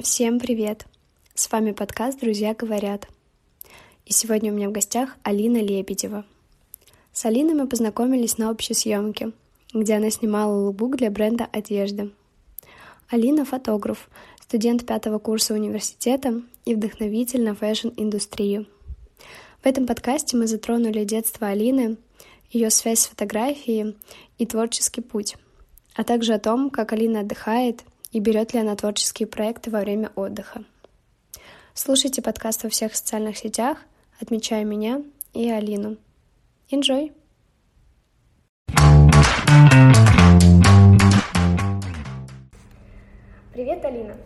Всем привет! С вами подкаст «Друзья говорят». И сегодня у меня в гостях Алина Лебедева. С Алиной мы познакомились на общей съемке, где она снимала лукбук для бренда одежды. Алина — фотограф, студент пятого курса университета и вдохновитель на фэшн-индустрию. В этом подкасте мы затронули детство Алины, ее связь с фотографией и творческий путь, а также о том, как Алина отдыхает и берет ли она творческие проекты во время отдыха. Слушайте подкаст во всех социальных сетях, отмечая меня и Алину. Enjoy! Привет, Алина.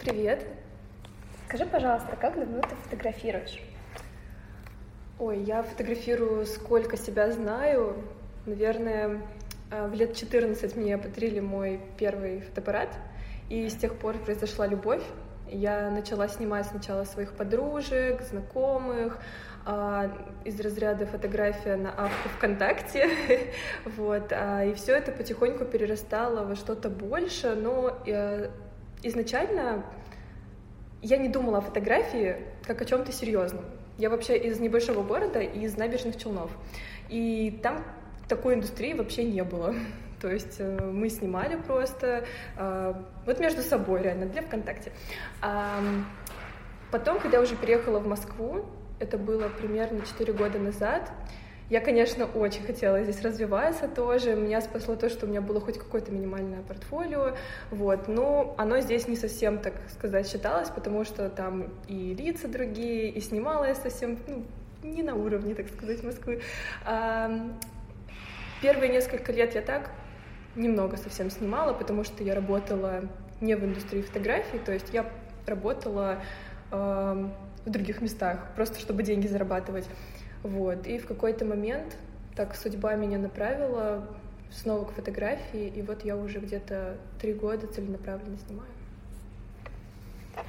Привет. Скажи, пожалуйста, как давно ты фотографируешь? Ой, я фотографирую сколько себя знаю. Наверное, в лет 14 мне подарили мой первый фотоаппарат, и с тех пор произошла любовь. Я начала снимать сначала своих подружек, знакомых, а, из разряда фотография на авто ВКонтакте, вот, а, и все это потихоньку перерастало во что-то больше, но э, изначально я не думала о фотографии как о чем-то серьезном. Я вообще из небольшого города, из набережных Челнов, и там такой индустрии вообще не было. То есть э, мы снимали просто э, вот между собой реально для ВКонтакте. Потом, когда я уже переехала в Москву, это было примерно 4 года назад, я, конечно, очень хотела здесь развиваться тоже. Меня спасло то, что у меня было хоть какое-то минимальное портфолио. Вот. Но оно здесь не совсем, так сказать, считалось, потому что там и лица другие, и снимала я совсем ну, не на уровне, так сказать, Москвы. Первые несколько лет я так немного совсем снимала, потому что я работала не в индустрии фотографии, то есть я работала э, в других местах, просто чтобы деньги зарабатывать. Вот. И в какой-то момент так судьба меня направила снова к фотографии, и вот я уже где-то три года целенаправленно снимаю.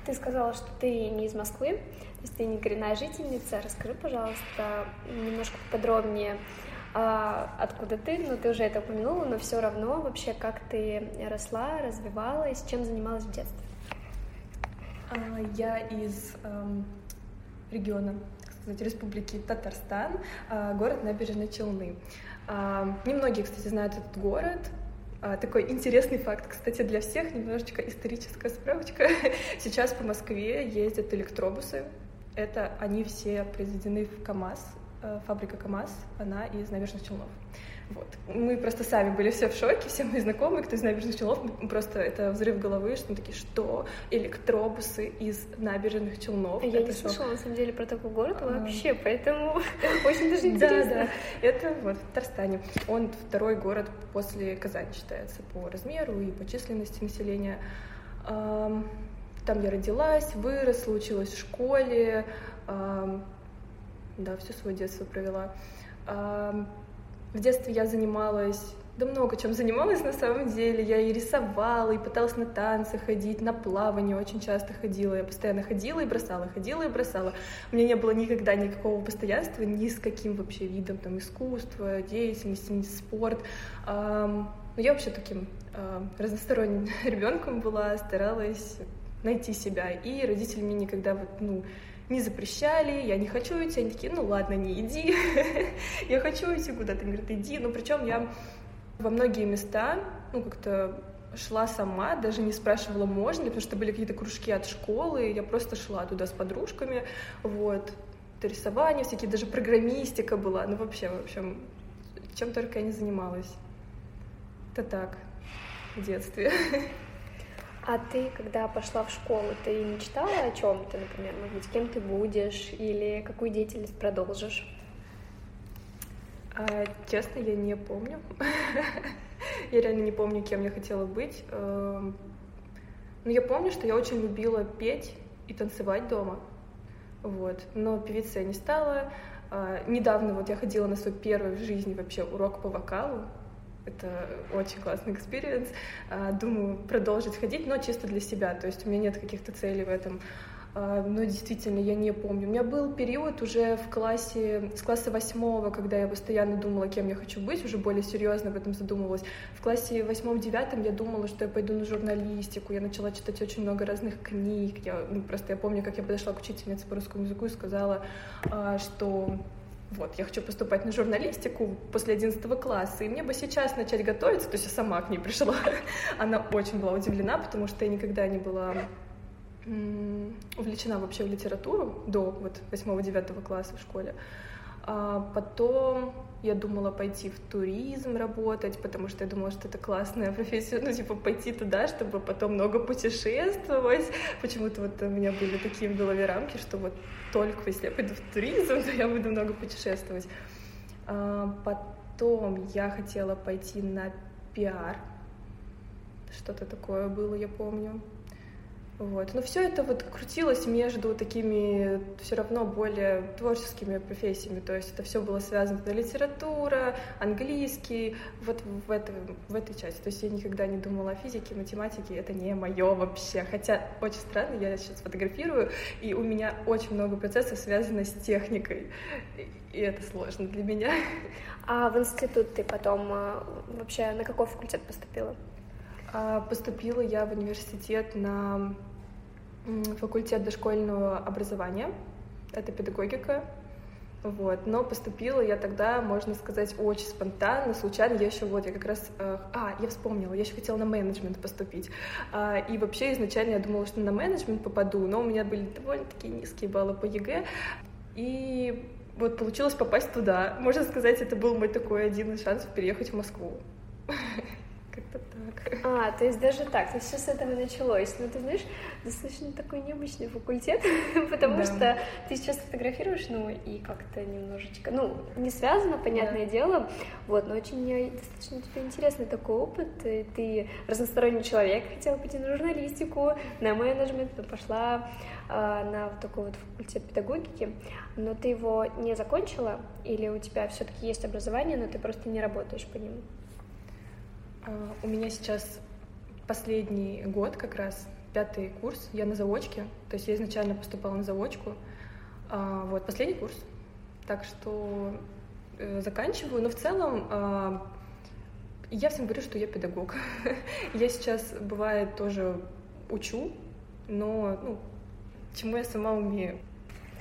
Ты сказала, что ты не из Москвы, то есть ты не коренная жительница. Расскажи, пожалуйста, немножко подробнее а, откуда ты, ну ты уже это упомянула, но все равно вообще как ты росла, развивалась, чем занималась в детстве? А, я из эм, региона, так сказать, республики Татарстан, э, город Набережные Челны. Э, немногие, кстати, знают этот город, такой интересный факт, кстати, для всех, немножечко историческая справочка. Сейчас по Москве ездят электробусы. Это они все произведены в КАМАЗ, фабрика КАМАЗ, она из набережных Челнов. Вот. Мы просто сами были все в шоке, все мои знакомые, кто из набережных Челнов, просто это взрыв головы, что мы такие, что? Электробусы из набережных Челнов. Я это не шок. слышала, на самом деле, про такой город а... вообще, поэтому очень даже интересно. Да, да. Это вот в Татарстане. Он второй город после Казани считается по размеру и по численности населения. Там я родилась, выросла, училась в школе, да, все свое детство провела. В детстве я занималась, да много чем занималась на самом деле. Я и рисовала, и пыталась на танцы ходить, на плавание очень часто ходила. Я постоянно ходила и бросала, ходила и бросала. У меня не было никогда никакого постоянства ни с каким вообще видом там, искусства, деятельности, ни спорт. Но я вообще таким разносторонним ребенком была, старалась найти себя. И родители мне никогда вот, ну, не запрещали, я не хочу идти, они такие, ну ладно, не иди, я хочу идти куда-то, они говорят, иди, ну причем я во многие места, ну как-то шла сама, даже не спрашивала, можно ли, потому что были какие-то кружки от школы, я просто шла туда с подружками, вот, это рисование, всякие, даже программистика была, ну вообще, в общем, чем только я не занималась. Это так, в детстве. А ты, когда пошла в школу, ты мечтала о чем-то, например, может быть, кем ты будешь или какую деятельность продолжишь? А, честно, я не помню. я реально не помню, кем я хотела быть. Эм, но я помню, что я очень любила петь и танцевать дома. Вот. Но певицей я не стала. А, недавно вот я ходила на свой первый в жизни вообще урок по вокалу. Это очень классный experience. А, думаю продолжить ходить, но чисто для себя. То есть у меня нет каких-то целей в этом. а, но действительно я не помню. У меня был период уже в классе, с класса восьмого, когда я постоянно думала, кем я хочу быть, уже более серьезно в этом задумывалась. В классе восьмом-девятом я думала, что я пойду на журналистику, я начала читать очень много разных книг. Я, ну, просто я помню, как я подошла к учительнице по русскому языку и сказала, а, что вот, я хочу поступать на журналистику после 11 класса, и мне бы сейчас начать готовиться, то есть я сама к ней пришла. Она очень была удивлена, потому что я никогда не была увлечена вообще в литературу до вот 8-9 класса в школе. А потом я думала пойти в туризм работать, потому что я думала, что это классная профессия, ну, типа, пойти туда, чтобы потом много путешествовать. Почему-то вот у меня были такие в голове рамки, что вот только если я пойду в туризм, то я буду много путешествовать. А потом я хотела пойти на пиар. Что-то такое было, я помню. Вот. Но все это вот крутилось между такими все равно более творческими профессиями. То есть это все было связано с литература, английский, вот в, это, в этой части. То есть я никогда не думала о физике, математике, это не мое вообще. Хотя очень странно, я сейчас фотографирую, и у меня очень много процессов связано с техникой. И это сложно для меня. А в институт ты потом э, вообще на какой факультет поступила? А, поступила я в университет на факультет дошкольного образования, это педагогика, вот. Но поступила я тогда, можно сказать, очень спонтанно, случайно. Я еще вот, я как раз... Э, а, я вспомнила, я еще хотела на менеджмент поступить. А, и вообще изначально я думала, что на менеджмент попаду, но у меня были довольно-таки низкие баллы по ЕГЭ. И вот получилось попасть туда. Можно сказать, это был мой такой один из шансов переехать в Москву. Так. А, то есть даже так, то есть все с этого началось. Но ну, ты знаешь, достаточно такой необычный факультет, потому да. что ты сейчас фотографируешь, ну, и как-то немножечко, ну, не связано, понятное да. дело, вот, но очень достаточно тебе интересный такой опыт, и ты разносторонний человек, хотела пойти на журналистику, на менеджмент, но пошла а, на вот такой вот факультет педагогики, но ты его не закончила, или у тебя все-таки есть образование, но ты просто не работаешь по нему? А, у меня сейчас последний год как раз, пятый курс, я на заочке, то есть я изначально поступала на заочку, а, вот, последний курс, так что э, заканчиваю, но в целом а, я всем говорю, что я педагог. я сейчас, бывает, тоже учу, но ну, чему я сама умею.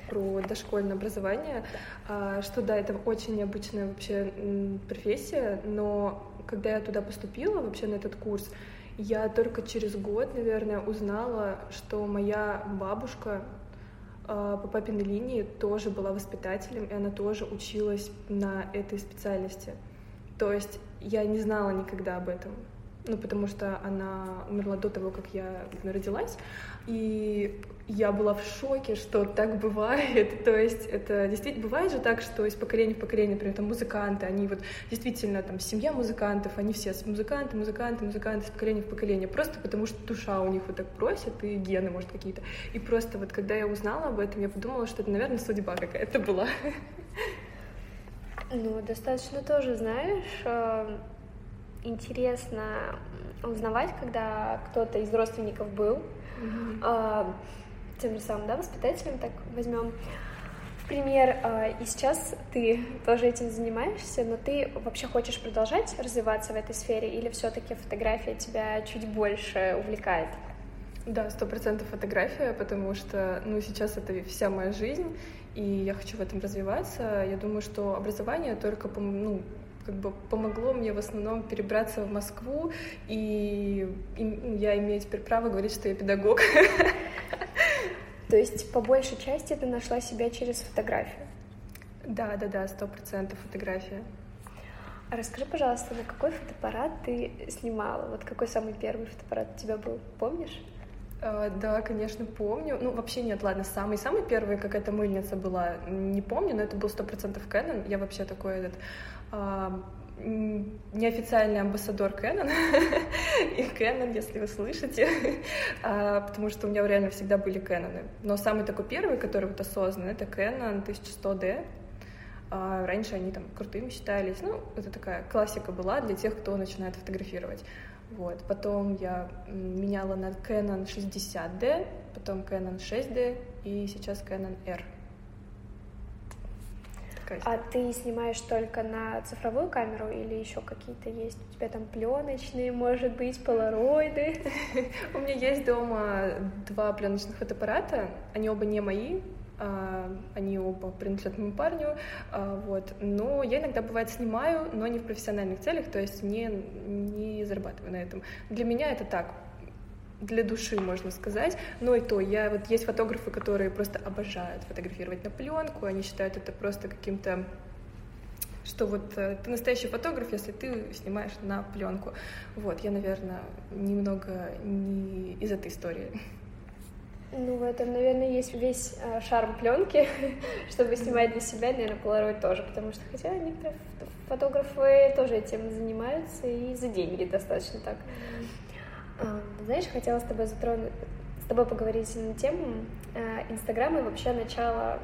Про дошкольное образование, что да, это очень необычная вообще профессия, но когда я туда поступила, вообще на этот курс, я только через год, наверное, узнала, что моя бабушка э, по папиной линии тоже была воспитателем, и она тоже училась на этой специальности. То есть я не знала никогда об этом ну, потому что она умерла до того, как я родилась, и я была в шоке, что так бывает, то есть это действительно бывает же так, что из поколения в поколение, например, там музыканты, они вот действительно там семья музыкантов, они все музыканты, музыканты, музыканты из поколения в поколение, просто потому что душа у них вот так просит, и гены, может, какие-то, и просто вот когда я узнала об этом, я подумала, что это, наверное, судьба какая-то была. Ну, достаточно тоже, знаешь, э, интересно узнавать, когда кто-то из родственников был mm-hmm. э, тем же самым, да, воспитателем, так возьмем пример, э, и сейчас ты тоже этим занимаешься, но ты вообще хочешь продолжать развиваться в этой сфере, или все-таки фотография тебя чуть больше увлекает? Да, сто процентов фотография, потому что, ну, сейчас это вся моя жизнь, и я хочу в этом развиваться. Я думаю, что образование только, ну, как бы помогло мне в основном перебраться в Москву, и, и ну, я имею теперь право говорить, что я педагог. То есть по большей части ты нашла себя через фотографию? Да, да, да, сто процентов фотография. А расскажи, пожалуйста, на какой фотоаппарат ты снимала? Вот какой самый первый фотоаппарат у тебя был, помнишь? Uh, да, конечно, помню. Ну, вообще нет, ладно, самый-самый первый, какая-то мыльница была, не помню, но это был сто процентов Canon. Я вообще такой этот неофициальный амбассадор Canon, и Canon, если вы слышите, а, потому что у меня реально всегда были Canon. Но самый такой первый, который вот осознанный, это Canon 1100D. А, раньше они там крутыми считались. Ну, это такая классика была для тех, кто начинает фотографировать. Вот. Потом я меняла на Canon 60D, потом Canon 6D и сейчас Canon R. А ты снимаешь только на цифровую камеру или еще какие-то есть? У тебя там пленочные, может быть, полароиды? У меня есть дома два пленочных фотоаппарата. Они оба не мои, а, они оба принадлежат моему парню, а, вот. Но я иногда, бывает, снимаю, но не в профессиональных целях, то есть не, не зарабатываю на этом. Для меня это так, для души, можно сказать. Но и то, я вот есть фотографы, которые просто обожают фотографировать на пленку, они считают это просто каким-то что вот э, ты настоящий фотограф, если ты снимаешь на пленку. Вот, я, наверное, немного не из этой истории. Ну, в этом, наверное, есть весь э, шарм пленки, чтобы снимать для себя, наверное, полароид тоже, потому что, хотя некоторые фотографы тоже этим занимаются и за деньги достаточно так. А, знаешь, хотела с тобой затронуть, с тобой поговорить на тему э, Инстаграма и вообще начала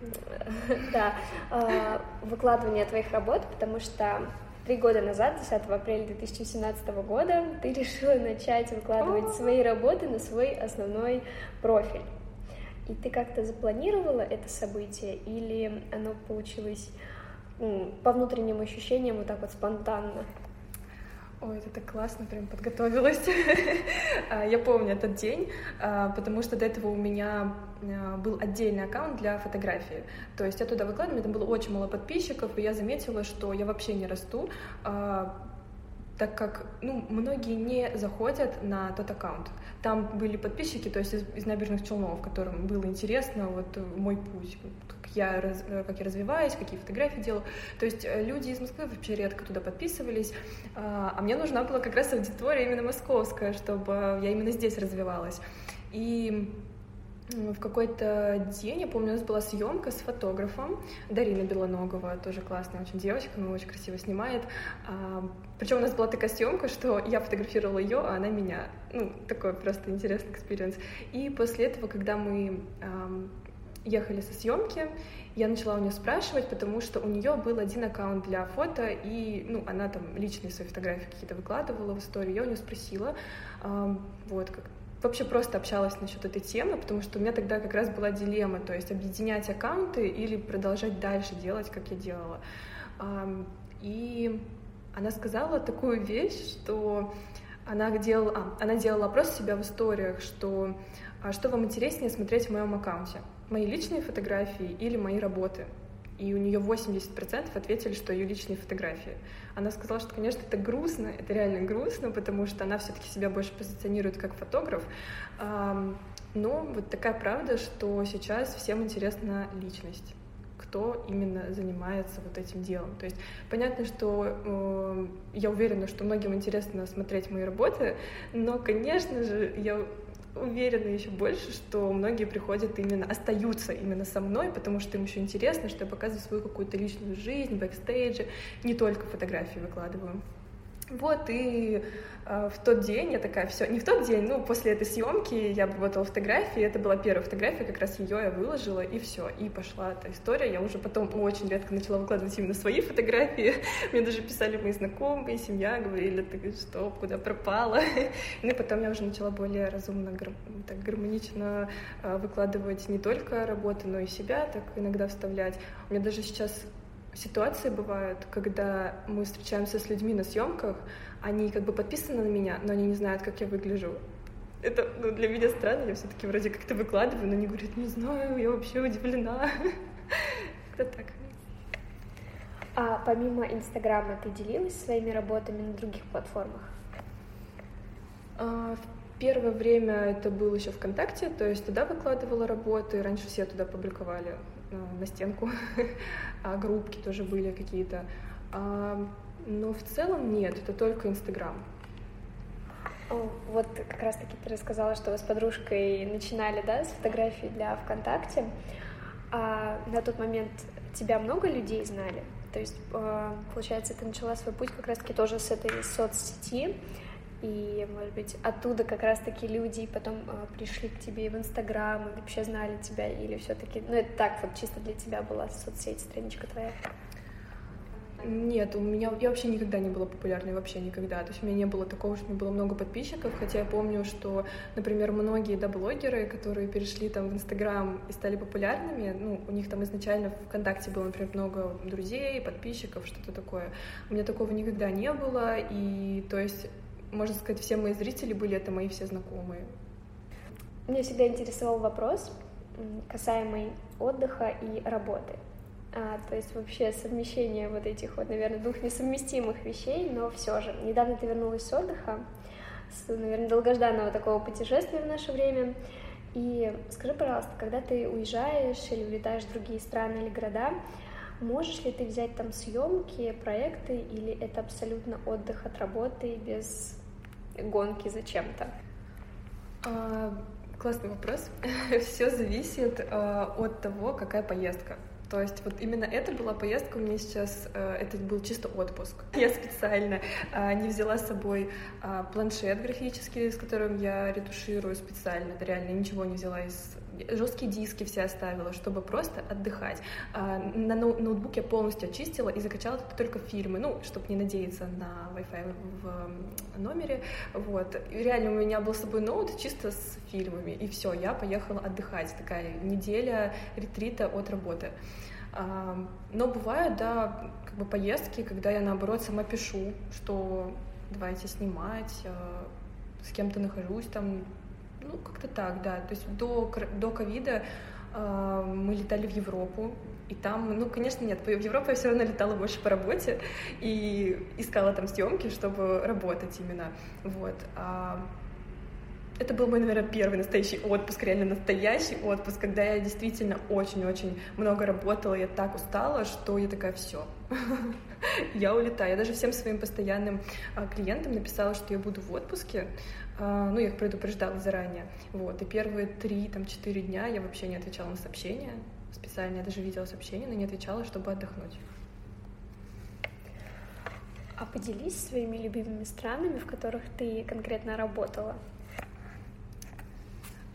да, э, выкладывания твоих работ, потому что три года назад, 10 апреля 2017 года, ты решила начать выкладывать свои работы на свой основной профиль. И ты как-то запланировала это событие или оно получилось по внутренним ощущениям вот так вот спонтанно? Ой, это так классно, прям подготовилась. А, я помню этот день, а, потому что до этого у меня а, был отдельный аккаунт для фотографии. То есть я туда выкладывала, там было очень мало подписчиков, и я заметила, что я вообще не расту, так как ну, многие не заходят на тот аккаунт. Там были подписчики, то есть из, из набережных Челнов, которым было интересно вот мой путь, я, раз, э, как я развиваюсь, какие фотографии делаю. То есть э, люди из Москвы вообще редко туда подписывались, а, а мне нужна была как раз аудитория именно московская, чтобы я именно здесь развивалась. И в какой-то день, я помню, у нас была съемка с фотографом, Дарина Белоногова, тоже классная очень девочка, она очень красиво снимает. А, причем у нас была такая съемка, что я фотографировала ее, а она меня. Ну, такой просто интересный experience. И после этого, когда мы ехали со съемки, я начала у нее спрашивать, потому что у нее был один аккаунт для фото, и ну, она там личные свои фотографии какие-то выкладывала в историю. Я у нее спросила, э, вот, как, вообще просто общалась насчет этой темы, потому что у меня тогда как раз была дилемма, то есть объединять аккаунты или продолжать дальше делать, как я делала. Э, и она сказала такую вещь, что она делала, а, она делала опрос себя в историях, что а что вам интереснее смотреть в моем аккаунте мои личные фотографии или мои работы. И у нее 80% ответили, что ее личные фотографии. Она сказала, что, конечно, это грустно, это реально грустно, потому что она все-таки себя больше позиционирует как фотограф. Но вот такая правда, что сейчас всем интересна личность кто именно занимается вот этим делом. То есть понятно, что э, я уверена, что многим интересно смотреть мои работы, но, конечно же, я уверена еще больше, что многие приходят именно, остаются именно со мной, потому что им еще интересно, что я показываю свою какую-то личную жизнь, бэкстейджи, не только фотографии выкладываю. Вот, и э, в тот день я такая, все, не в тот день, ну, после этой съемки я обработала фотографии, это была первая фотография, как раз ее я выложила, и все, и пошла эта история. Я уже потом очень редко начала выкладывать именно свои фотографии. Мне даже писали мои знакомые, семья, говорили, ты что, куда пропала? Ну, и потом я уже начала более разумно, так гармонично э, выкладывать не только работы, но и себя, так иногда вставлять. У меня даже сейчас ситуации бывают, когда мы встречаемся с людьми на съемках, они как бы подписаны на меня, но они не знают, как я выгляжу. Это ну, для меня странно, я все-таки вроде как-то выкладываю, но они говорят, не знаю, я вообще удивлена. Это так. А помимо Инстаграма ты делилась своими работами на других платформах? А, в первое время это было еще ВКонтакте, то есть туда выкладывала работы, раньше все туда публиковали на стенку, а группки тоже были какие-то. А, но в целом нет, это только Инстаграм. Вот как раз-таки ты рассказала, что вы с подружкой начинали, да, с фотографий для ВКонтакте. А на тот момент тебя много людей знали? То есть, э, получается, ты начала свой путь как раз-таки тоже с этой соцсети и, может быть, оттуда как раз-таки люди потом э, пришли к тебе в Инстаграм и вообще знали тебя, или все-таки, ну, это так вот чисто для тебя была соцсеть, страничка твоя? Нет, у меня я вообще никогда не была популярной, вообще никогда. То есть у меня не было такого, что у меня было много подписчиков, хотя я помню, что, например, многие да, блогеры, которые перешли там в Инстаграм и стали популярными, ну, у них там изначально в ВКонтакте было, например, много друзей, подписчиков, что-то такое. У меня такого никогда не было, и то есть, можно сказать, все мои зрители были это мои все знакомые. Меня всегда интересовал вопрос, касаемый отдыха и работы. А, то есть вообще совмещение вот этих вот, наверное, двух несовместимых вещей, но все же. Недавно ты вернулась с отдыха, с, наверное, долгожданного такого путешествия в наше время. И скажи, пожалуйста, когда ты уезжаешь или улетаешь в другие страны или города, можешь ли ты взять там съемки, проекты, или это абсолютно отдых от работы без гонки за чем-то? А, классный вопрос. Все зависит а, от того, какая поездка. То есть вот именно это была поездка у меня сейчас, э, это был чисто отпуск. Я специально а, не взяла с собой а, планшет графический, с которым я ретуширую специально, реально ничего не взяла из жесткие диски все оставила, чтобы просто отдыхать. А, на ноутбуке я полностью очистила и закачала только фильмы, ну, чтобы не надеяться на Wi-Fi в номере. Вот. И реально у меня был с собой ноут чисто с фильмами, и все, я поехала отдыхать. Такая неделя ретрита от работы. Но бывают, да, как бы поездки, когда я наоборот сама пишу, что давайте снимать, а, с кем-то нахожусь там, ну как-то так, да. То есть до до ковида э, мы летали в Европу, и там, ну, конечно, нет, в Европу я все равно летала больше по работе и искала там съемки, чтобы работать именно, вот. А это был мой, наверное, первый настоящий отпуск, реально настоящий отпуск, когда я действительно очень-очень много работала, я так устала, что я такая, все, я улетаю. Я даже всем своим постоянным а, клиентам написала, что я буду в отпуске, а, ну, я их предупреждала заранее, вот, и первые три, там, четыре дня я вообще не отвечала на сообщения, специально я даже видела сообщения, но не отвечала, чтобы отдохнуть. А поделись своими любимыми странами, в которых ты конкретно работала.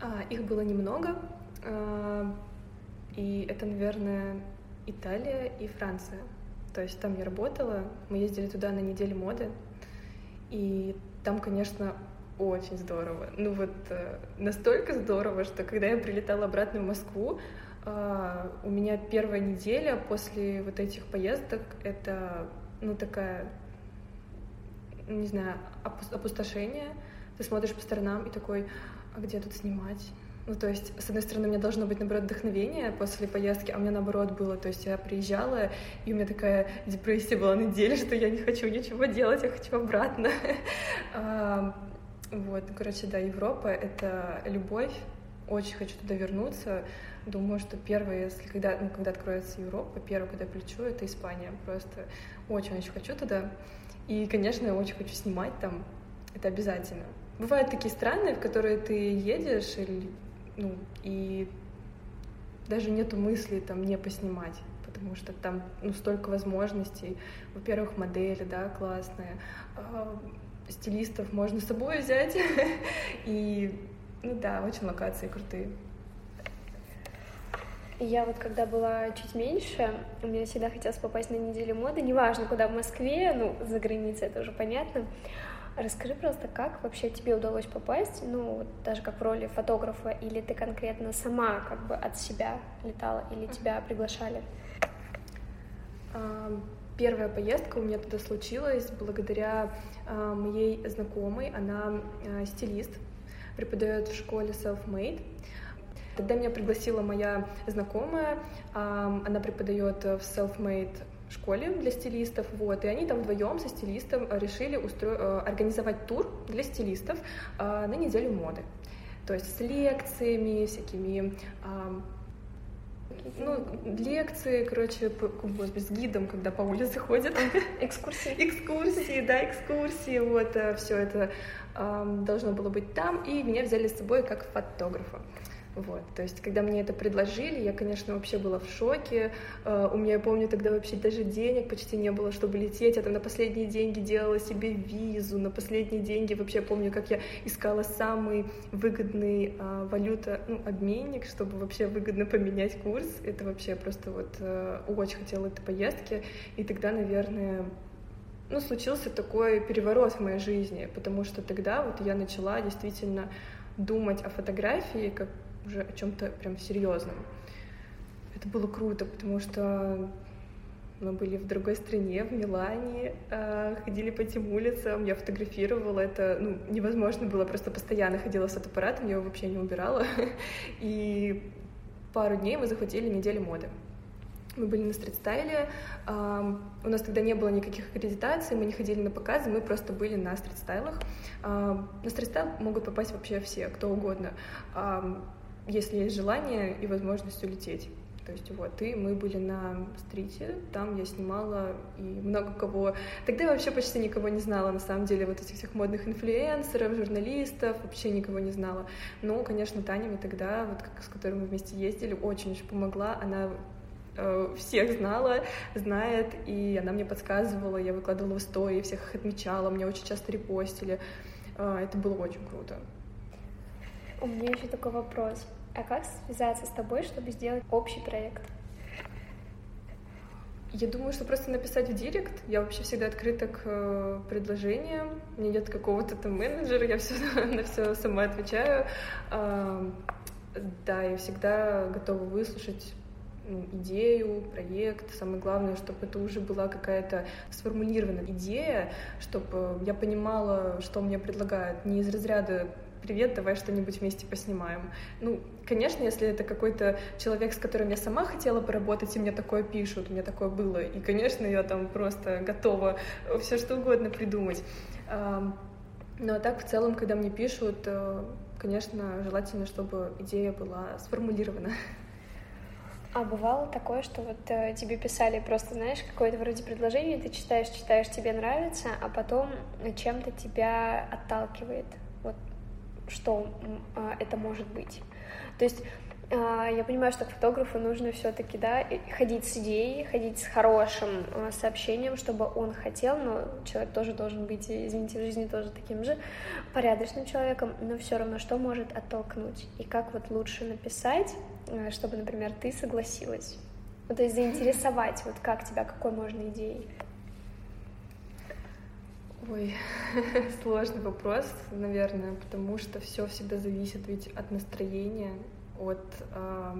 А, их было немного, а, и это, наверное, Италия и Франция. То есть там я работала, мы ездили туда на неделю моды, и там, конечно, очень здорово. Ну вот э, настолько здорово, что когда я прилетала обратно в Москву, э, у меня первая неделя после вот этих поездок это, ну, такая, не знаю, опустошение. Ты смотришь по сторонам и такой, а где тут снимать? Ну, то есть, с одной стороны, у меня должно быть, наоборот, вдохновение после поездки, а у меня, наоборот, было. То есть я приезжала, и у меня такая депрессия была неделя, что я не хочу ничего делать, я хочу обратно. Вот, короче, да, Европа — это любовь. Очень хочу туда вернуться. Думаю, что первое, если когда, ну, когда откроется Европа, первое, куда я полечу, это Испания. Просто очень-очень хочу туда. И, конечно, я очень хочу снимать там. Это обязательно. Бывают такие страны, в которые ты едешь, или, ну, и даже нету мысли там не поснимать, потому что там ну, столько возможностей. Во-первых, модели, да, классные. А, стилистов можно с собой взять. И, ну да, очень локации крутые. Я вот когда была чуть меньше, у меня всегда хотелось попасть на неделю моды, неважно куда в Москве, ну, за границей это уже понятно. Расскажи просто, как вообще тебе удалось попасть, ну, даже как в роли фотографа, или ты конкретно сама как бы от себя летала, или тебя приглашали? Первая поездка у меня туда случилась благодаря моей знакомой, она стилист, преподает в школе Self-Made. Тогда меня пригласила моя знакомая, она преподает в Self-Made школе для стилистов, вот, и они там вдвоем со стилистом решили устро... Э, организовать тур для стилистов э, на неделю моды. То есть с лекциями, всякими ну, лекции, короче, по, господи, с гидом, когда по улице ходят. Экскурсии. экскурсии, да, экскурсии, вот, э, все это э, должно было быть там, и меня взяли с собой как фотографа. Вот, то есть, когда мне это предложили, я, конечно, вообще была в шоке. Uh, у меня, я помню, тогда вообще даже денег почти не было, чтобы лететь. Я там на последние деньги делала себе визу, на последние деньги вообще помню, как я искала самый выгодный uh, валюта, ну, обменник, чтобы вообще выгодно поменять курс. Это вообще просто вот uh, очень хотела этой поездки. И тогда, наверное, ну, случился такой переворот в моей жизни, потому что тогда вот я начала действительно думать о фотографии как уже о чем-то прям серьезном. Это было круто, потому что мы были в другой стране, в Милане, а, ходили по этим улицам, я фотографировала, это ну, невозможно было, просто постоянно ходила с фотоаппаратом, я его вообще не убирала. И пару дней мы захватили неделю моды. Мы были на стрит-стайле, у нас тогда не было никаких аккредитаций, мы не ходили на показы, мы просто были на стрит-стайлах. На стрит-стайл могут попасть вообще все, кто угодно если есть желание и возможность улететь. То есть вот, и мы были на стрите, там я снимала и много кого... Тогда я вообще почти никого не знала, на самом деле, вот этих всех модных инфлюенсеров, журналистов, вообще никого не знала. Но, конечно, Таня мне тогда, вот как, с которой мы вместе ездили, очень-очень помогла. Она э, всех знала, знает, и она мне подсказывала, я выкладывала в истории, всех их отмечала, мне очень часто репостили. Э, это было очень круто. У меня еще такой вопрос. А как связаться с тобой, чтобы сделать общий проект? Я думаю, что просто написать в директ. Я вообще всегда открыта к э, предложениям. У меня нет какого-то там менеджера, я все на все сама отвечаю. Да, я всегда готова выслушать ну, идею, проект. Самое главное, чтобы это уже была какая-то сформулированная идея, чтобы я понимала, что мне предлагают. Не из разряда привет, давай что-нибудь вместе поснимаем. Ну, конечно, если это какой-то человек, с которым я сама хотела поработать, и мне такое пишут, у меня такое было, и, конечно, я там просто готова все что угодно придумать. Ну, а так, в целом, когда мне пишут, э, конечно, желательно, чтобы идея была сформулирована. А бывало такое, что вот э, тебе писали просто, знаешь, какое-то вроде предложение, ты читаешь, читаешь, тебе нравится, а потом чем-то тебя отталкивает что а, это может быть. То есть а, я понимаю, что фотографу нужно все-таки, да, ходить с идеей, ходить с хорошим а, сообщением, чтобы он хотел, но человек тоже должен быть, извините, в жизни тоже таким же порядочным человеком, но все равно что может оттолкнуть и как вот лучше написать, чтобы, например, ты согласилась. Ну, то есть заинтересовать, вот как тебя, какой можно идеей. Ой, сложный вопрос, наверное, потому что все всегда зависит ведь от настроения, от э,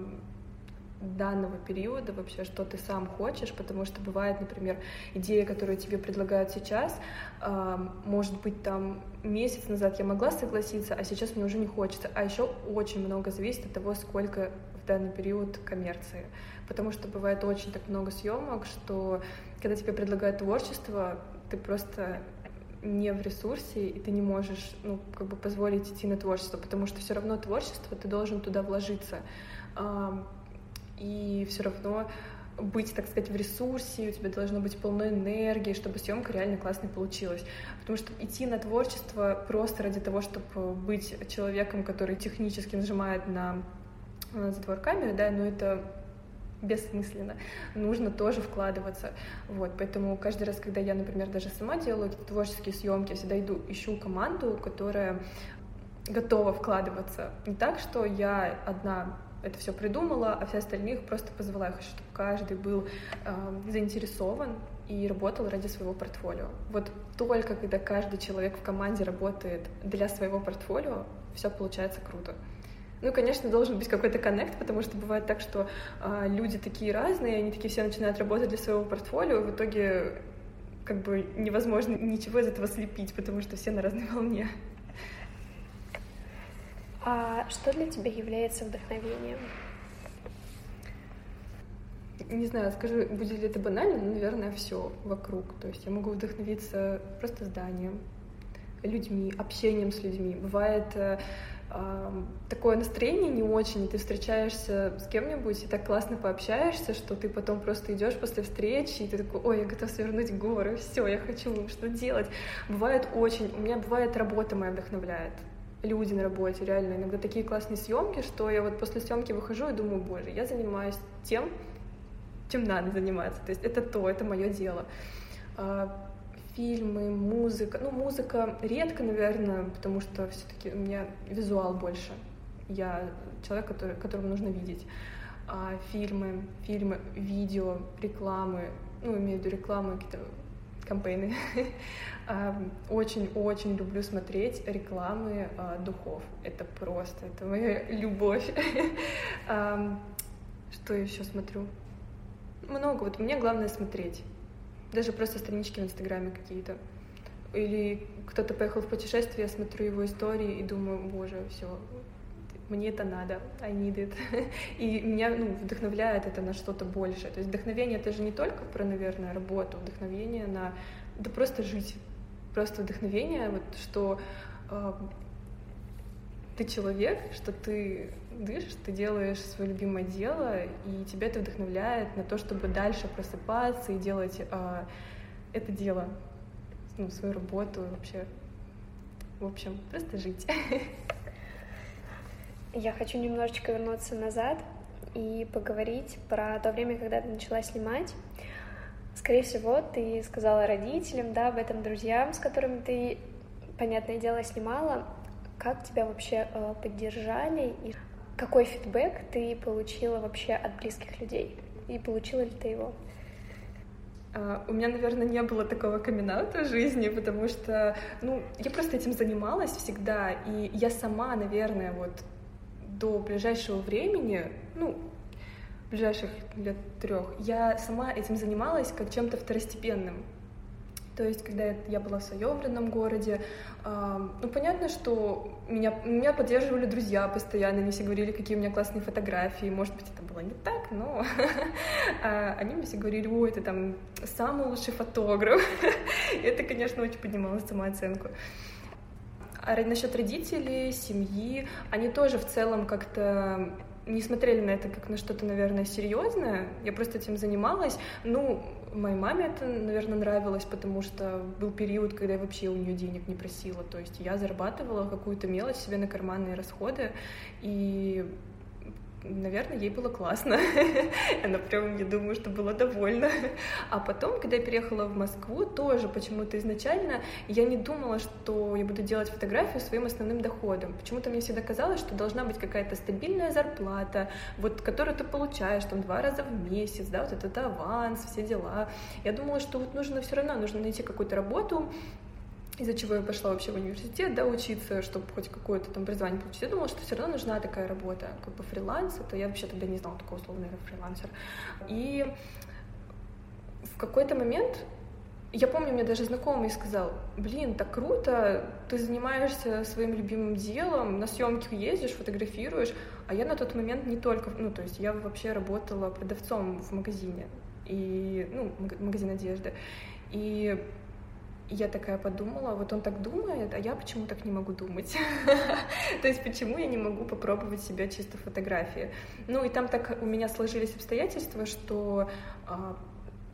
данного периода вообще, что ты сам хочешь, потому что бывает, например, идея, которую тебе предлагают сейчас, э, может быть, там месяц назад я могла согласиться, а сейчас мне уже не хочется. А еще очень много зависит от того, сколько в данный период коммерции. Потому что бывает очень так много съемок, что когда тебе предлагают творчество, ты просто не в ресурсе, и ты не можешь, ну, как бы позволить идти на творчество, потому что все равно творчество, ты должен туда вложиться. И все равно быть, так сказать, в ресурсе, у тебя должно быть полно энергии, чтобы съемка реально классной получилась. Потому что идти на творчество просто ради того, чтобы быть человеком, который технически нажимает на затвор камеры, да, но это бессмысленно. Нужно тоже вкладываться. Вот, поэтому каждый раз, когда я, например, даже сама делаю творческие съемки, я всегда иду, ищу команду, которая готова вкладываться. Не так, что я одна это все придумала, а все остальных просто позвала. Хочу, чтобы каждый был э, заинтересован и работал ради своего портфолио. Вот только когда каждый человек в команде работает для своего портфолио, все получается круто. Ну, конечно, должен быть какой-то коннект, потому что бывает так, что а, люди такие разные, они такие все начинают работать для своего портфолио, в итоге как бы невозможно ничего из этого слепить, потому что все на разной волне. А что для тебя является вдохновением? Не знаю, скажу, будет ли это банально, но, наверное, все вокруг. То есть я могу вдохновиться просто зданием, людьми, общением с людьми. Бывает э, такое настроение не очень, ты встречаешься с кем-нибудь, и так классно пообщаешься, что ты потом просто идешь после встречи, и ты такой, ой, я готов свернуть горы, все, я хочу что делать. Бывает очень, у меня бывает работа моя вдохновляет. люди на работе, реально. Иногда такие классные съемки, что я вот после съемки выхожу и думаю, боже, я занимаюсь тем, чем надо заниматься. То есть это то, это мое дело. Фильмы, музыка. Ну, музыка редко, наверное, потому что все-таки у меня визуал больше. Я человек, который, которого нужно видеть. А фильмы, фильмы, видео, рекламы, ну, имею в виду рекламы, какие-то кампейны. Очень-очень люблю смотреть рекламы а, духов. Это просто, это моя любовь. Что еще смотрю? Много. Вот мне главное смотреть. Даже просто странички в Инстаграме какие-то. Или кто-то поехал в путешествие, я смотрю его истории и думаю, боже, все, мне это надо, I need it. И меня ну, вдохновляет это на что-то большее. То есть вдохновение это же не только про, наверное, работу, вдохновение на да просто жить. Просто вдохновение, вот, что э, ты человек, что ты дышишь, ты делаешь свое любимое дело, и тебя это вдохновляет на то, чтобы дальше просыпаться и делать э, это дело, ну, свою работу вообще. В общем, просто жить. Я хочу немножечко вернуться назад и поговорить про то время, когда ты начала снимать. Скорее всего, ты сказала родителям, да, об этом друзьям, с которыми ты, понятное дело, снимала. Как тебя вообще э, поддержали и какой фидбэк ты получила вообще от близких людей? И получила ли ты его? Uh, у меня, наверное, не было такого камин в жизни, потому что, ну, я просто этим занималась всегда, и я сама, наверное, вот до ближайшего времени, ну, ближайших лет трех, я сама этим занималась как чем-то второстепенным. То есть, когда я была в своем родном городе, ну, понятно, что меня, меня поддерживали друзья постоянно, они все говорили, какие у меня классные фотографии. Может быть, это было не так, но а, они мне все говорили, ой, ты там самый лучший фотограф. это, конечно, очень поднимало самооценку. А насчет родителей, семьи, они тоже в целом как-то не смотрели на это как на что-то, наверное, серьезное. Я просто этим занималась. Ну, моей маме это, наверное, нравилось, потому что был период, когда я вообще у нее денег не просила. То есть я зарабатывала какую-то мелочь себе на карманные расходы, и наверное, ей было классно. Она прям, я думаю, что была довольна. А потом, когда я переехала в Москву, тоже почему-то изначально я не думала, что я буду делать фотографию своим основным доходом. Почему-то мне всегда казалось, что должна быть какая-то стабильная зарплата, вот, которую ты получаешь там два раза в месяц, да, вот этот аванс, все дела. Я думала, что вот нужно все равно, нужно найти какую-то работу, из-за чего я пошла вообще в университет, да, учиться, чтобы хоть какое-то там образование получить. Я думала, что все равно нужна такая работа, как бы фриланс, это я вообще тогда не знала такого слова, наверное, фрилансер. И в какой-то момент я помню, мне даже знакомый сказал, блин, так круто, ты занимаешься своим любимым делом, на съемки ездишь, фотографируешь, а я на тот момент не только, ну, то есть я вообще работала продавцом в магазине, и, ну, магазин одежды, и я такая подумала, вот он так думает, а я почему так не могу думать? То есть почему я не могу попробовать себя чисто фотографии? Ну и там так у меня сложились обстоятельства, что а,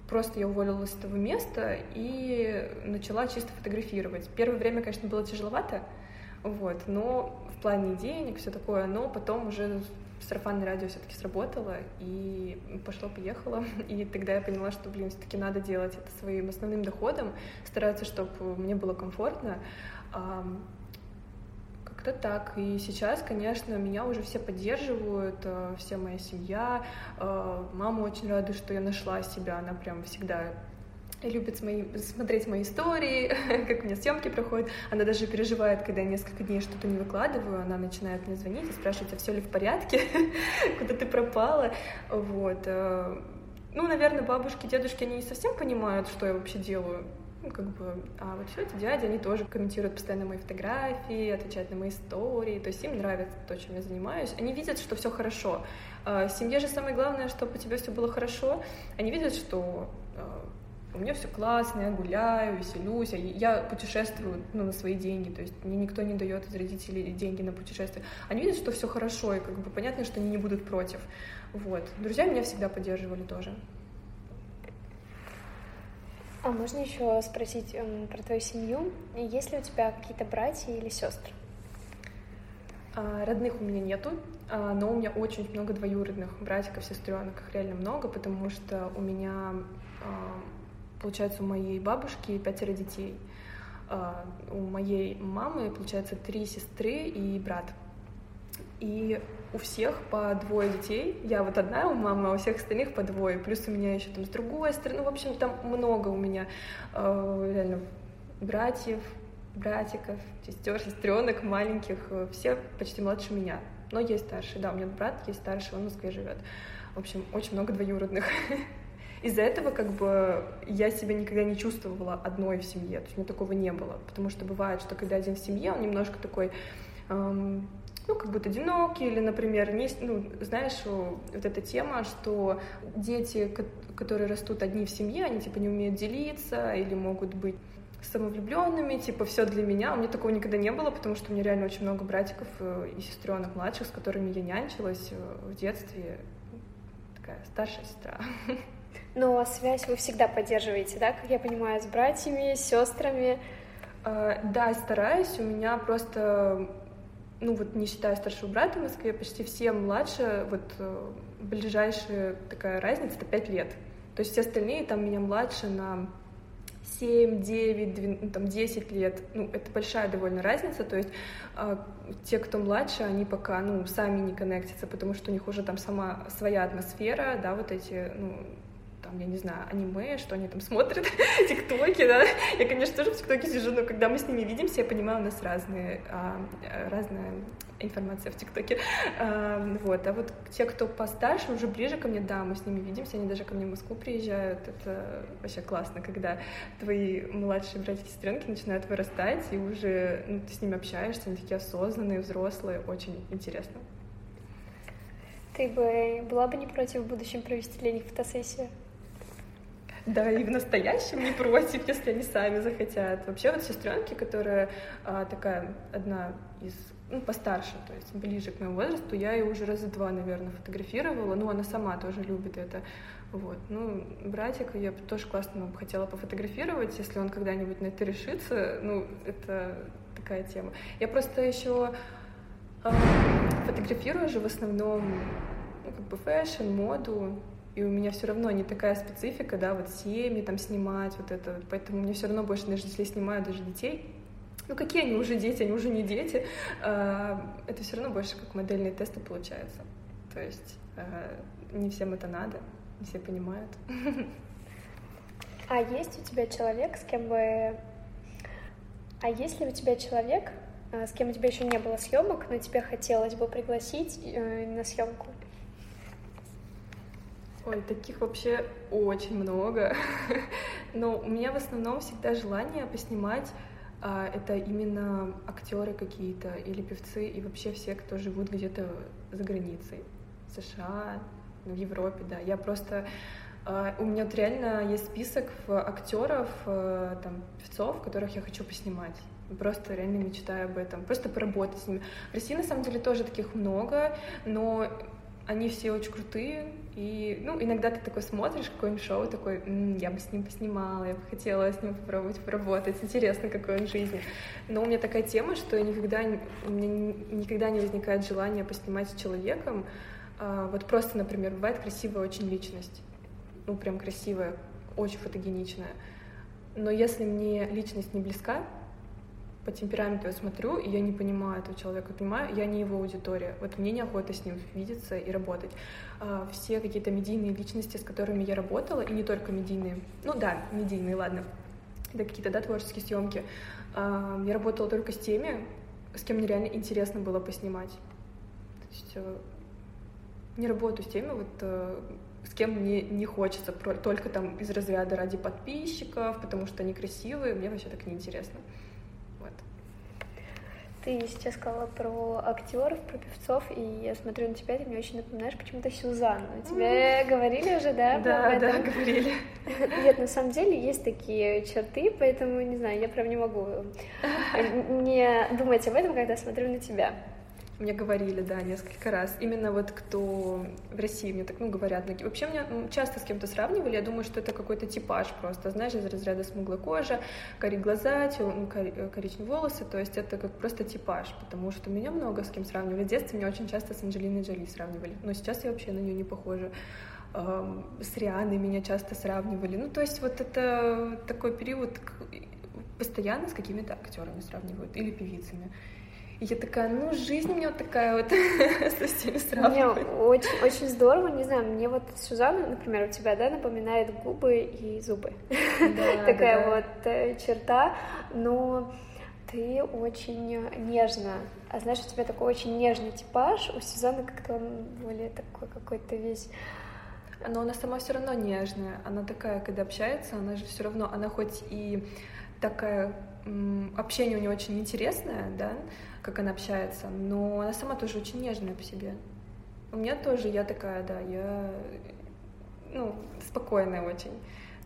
просто я уволилась с этого места и начала чисто фотографировать. Первое время, конечно, было тяжеловато, вот, но в плане денег, все такое, но потом уже сарафанное радио все-таки сработало, и пошло-поехало. И тогда я поняла, что, блин, все-таки надо делать это своим основным доходом, стараться, чтобы мне было комфортно. Как-то так. И сейчас, конечно, меня уже все поддерживают, э, вся моя семья. Э, мама очень рада, что я нашла себя. Она прям всегда любит смотреть мои истории, как у меня съемки проходят. Она даже переживает, когда я несколько дней что-то не выкладываю, она начинает мне звонить и спрашивать, а все ли в порядке, куда ты пропала. Вот. Э, ну, наверное, бабушки, дедушки, они не совсем понимают, что я вообще делаю. Ну, как бы, а вот все эти дяди, они тоже комментируют постоянно мои фотографии, отвечают на мои истории, то есть им нравится то, чем я занимаюсь. Они видят, что все хорошо. А, семье же самое главное, чтобы у тебя все было хорошо. Они видят, что э, у меня все классно, я гуляю, веселюсь, я путешествую ну, на свои деньги, то есть мне никто не дает из родителей деньги на путешествие. Они видят, что все хорошо, и как бы понятно, что они не будут против. Вот. Друзья меня всегда поддерживали тоже. А можно еще спросить эм, про твою семью? Есть ли у тебя какие-то братья или сестры? А, родных у меня нету, а, но у меня очень много двоюродных братиков, сестренок, их реально много, потому что у меня, а, получается, у моей бабушки пятеро детей. У моей мамы, получается, три сестры и брат. И у всех по двое детей. Я вот одна у мамы, а у всех остальных по двое. Плюс у меня еще там с другой стороны. Ну, в общем, там много у меня реально братьев, братиков, сестер, сестренок маленьких, все почти младше меня. Но есть старший, да, у меня брат есть старший, он в Москве живет. В общем, очень много двоюродных. Из-за этого как бы я себя никогда не чувствовала одной в семье, то есть у меня такого не было, потому что бывает, что когда один в семье, он немножко такой, эм, ну, как будто одинокий, или, например, не, ну, знаешь, вот эта тема, что дети, которые растут одни в семье, они типа не умеют делиться или могут быть самовлюбленными, типа все для меня. У меня такого никогда не было, потому что у меня реально очень много братиков э, и сестренок младших, с которыми я нянчилась э, в детстве. Такая старшая сестра. Но связь вы всегда поддерживаете, да, как я понимаю, с братьями, с сестрами? А, да, стараюсь. У меня просто, ну вот не считая старшего брата в Москве, почти все младше, вот э, ближайшая такая разница — это пять лет. То есть все остальные там меня младше на 7, 9, 12, ну, там, 10 лет, ну, это большая довольно разница, то есть э, те, кто младше, они пока, ну, сами не коннектятся, потому что у них уже там сама своя атмосфера, да, вот эти, ну, там, я не знаю, аниме, что они там смотрят, тиктоки, да. Я, конечно, тоже в тиктоке сижу, но когда мы с ними видимся, я понимаю, у нас разные, а, разная информация в ТикТоке. А, вот. А вот те, кто постарше, уже ближе ко мне, да, мы с ними видимся, они даже ко мне в Москву приезжают. Это вообще классно, когда твои младшие братья и сестренки начинают вырастать, и уже ну, ты с ними общаешься, они такие осознанные, взрослые, очень интересно. Ты бы была бы не против в будущем провести для них фотосессию? Да, и в настоящем не против, если они сами захотят. Вообще вот сестренки, которая а, такая одна из ну, постарше, то есть ближе к моему возрасту, я ее уже раза два, наверное, фотографировала. Ну, она сама тоже любит это. Вот. Ну, братика я тоже классно хотела пофотографировать, если он когда-нибудь на это решится. Ну, это такая тема. Я просто еще э, фотографирую же в основном ну, как бы fashion, моду, и у меня все равно не такая специфика, да, вот семьи там снимать, вот это, поэтому мне все равно больше, даже если снимаю даже детей, ну какие они уже дети, они уже не дети, а, это все равно больше как модельные тесты получается. То есть а, не всем это надо, не все понимают. А есть у тебя человек, с кем бы... А есть ли у тебя человек, а, с кем у тебя еще не было съемок, но тебе хотелось бы пригласить э, на съемку? Ой, таких вообще очень много. Но у меня в основном всегда желание поснимать а, это именно актеры какие-то или певцы и вообще все, кто живут где-то за границей, в США, в Европе, да. Я просто а, у меня вот реально есть список актеров, а, там, певцов, которых я хочу поснимать. Просто реально мечтаю об этом, просто поработать с ними. В России, на самом деле, тоже таких много, но они все очень крутые, и, ну, иногда ты такой смотришь какое-нибудь шоу, такой, М, я бы с ним поснимала, я бы хотела с ним попробовать поработать, интересно, какой он в жизни. Но у меня такая тема, что я никогда, у меня никогда не возникает желания поснимать с человеком. А, вот просто, например, бывает красивая очень личность, ну, прям красивая, очень фотогеничная. Но если мне личность не близка, по темпераменту я смотрю, и я не понимаю этого человека, понимаю, я не его аудитория. Вот мне неохота с ним видеться и работать. А, все какие-то медийные личности, с которыми я работала, и не только медийные, ну да, медийные, ладно, это какие-то, да, творческие съемки, а, я работала только с теми, с кем мне реально интересно было поснимать. То есть э, не работаю с теми, вот э, с кем мне не хочется, только там из разряда ради подписчиков, потому что они красивые, мне вообще так неинтересно. Ты сейчас сказала про актеров, про певцов, и я смотрю на тебя, ты мне очень напоминаешь почему-то Сюзанну. Тебе mm. говорили уже, да? Да, да, говорили. Нет, на самом деле есть такие черты, поэтому, не знаю, я прям не могу не думать об этом, когда смотрю на тебя. Мне говорили, да, несколько раз. Именно вот кто в России мне так, ну, говорят. Вообще меня часто с кем-то сравнивали, я думаю, что это какой-то типаж просто, знаешь, из разряда смуглая кожа, кори глаза, э, коричневые волосы, то есть это как просто типаж, потому что меня много с кем сравнивали. В детстве меня очень часто с Анджелиной Джоли сравнивали, но сейчас я вообще на нее не похожа. С Рианой меня часто сравнивали. Ну, то есть вот это такой период постоянно с какими-то актерами сравнивают или певицами. И я такая, ну, жизнь у меня вот такая вот со всеми сравнивает. Мне очень, очень здорово, не знаю, мне вот Сюзанна, например, у тебя, да, напоминает губы и зубы. Да, такая да. вот э, черта, но ты очень нежно. А знаешь, у тебя такой очень нежный типаж, у Сюзанны как-то он более такой какой-то весь но она сама все равно нежная. Она такая, когда общается, она же все равно, она хоть и такая общение у нее очень интересное, да, как она общается, но она сама тоже очень нежная по себе. У меня тоже, я такая, да, я, ну, спокойная очень.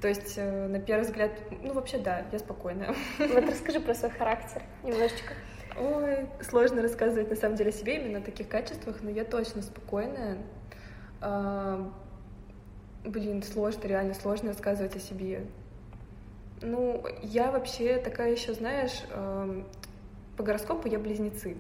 То есть, э, на первый взгляд, ну, вообще, да, я спокойная. Вот расскажи про свой характер немножечко. Ой, сложно рассказывать, на самом деле, о себе именно о таких качествах, но я точно спокойная. А, блин, сложно, реально сложно рассказывать о себе. Ну, я вообще такая еще, знаешь, э, по гороскопу я близнецы.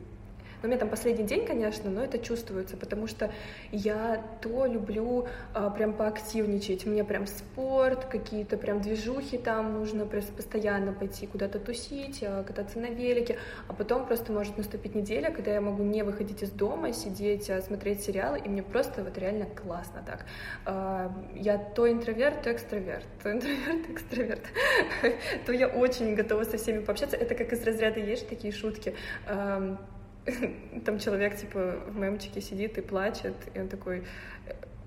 Но у меня там последний день, конечно, но это чувствуется, потому что я то люблю а, прям поактивничать. Мне прям спорт, какие-то прям движухи там нужно постоянно пойти куда-то тусить, а, кататься на велике. А потом просто может наступить неделя, когда я могу не выходить из дома, сидеть, а, смотреть сериалы, и мне просто вот реально классно так. А, я то интроверт, то экстраверт, то интроверт, экстраверт. То я очень готова со всеми пообщаться. Это как из разряда есть такие шутки там человек, типа, в мемчике сидит и плачет, и он такой,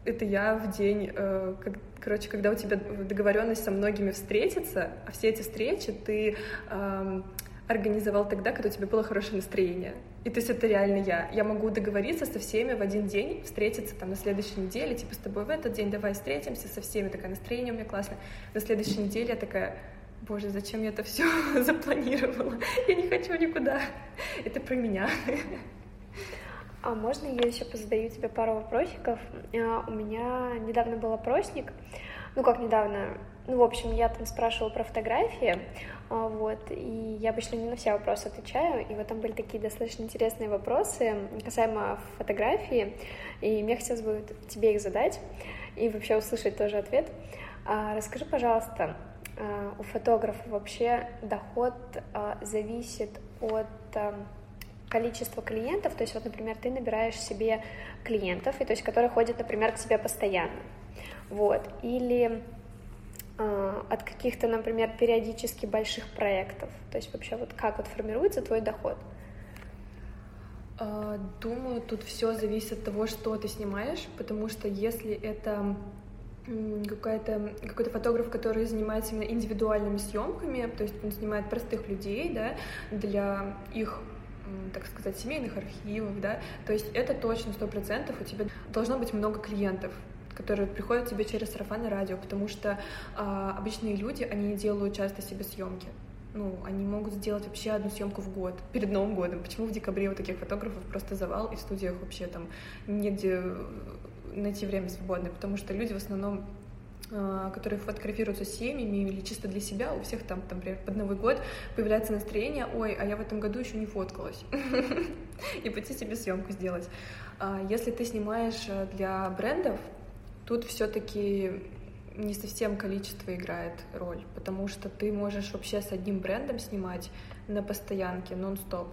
это я в день, э, как, короче, когда у тебя договоренность со многими встретиться, а все эти встречи ты э, организовал тогда, когда у тебя было хорошее настроение. И то есть это реально я. Я могу договориться со всеми в один день, встретиться там на следующей неделе, типа с тобой в этот день давай встретимся со всеми, такое настроение у меня классное. На следующей неделе я такая, боже, зачем я это все запланировала? Я не хочу никуда. Это про меня. А можно я еще позадаю тебе пару вопросиков? А, у меня недавно был опросник, ну как недавно, ну, в общем, я там спрашивала про фотографии, а, вот, и я обычно не на все вопросы отвечаю, и вот там были такие достаточно интересные вопросы касаемо фотографии, и мне хотелось бы тебе их задать и вообще услышать тоже ответ. А, расскажи, пожалуйста, у фотографа вообще доход а, зависит от а, количества клиентов, то есть вот, например, ты набираешь себе клиентов, и то есть которые ходят, например, к тебе постоянно, вот, или от каких-то, например, периодически больших проектов, то есть вообще вот как вот формируется твой доход? Думаю, тут все зависит от того, что ты снимаешь, потому что если это какой-то какой фотограф, который занимается именно индивидуальными съемками, то есть он снимает простых людей, да, для их так сказать, семейных архивов, да, то есть это точно сто процентов у тебя должно быть много клиентов, которые приходят тебе через сарафан радио, потому что а, обычные люди, они не делают часто себе съемки. Ну, они могут сделать вообще одну съемку в год, перед Новым годом. Почему в декабре у таких фотографов просто завал, и в студиях вообще там негде найти время свободное, потому что люди в основном а, которые фотографируются семьями или чисто для себя, у всех там, там, например, под Новый год появляется настроение, ой, а я в этом году еще не фоткалась, и пойти себе съемку сделать. А если ты снимаешь э, для брендов, тут все-таки не совсем количество играет роль, потому что ты можешь вообще с одним брендом снимать на постоянке, нон-стоп.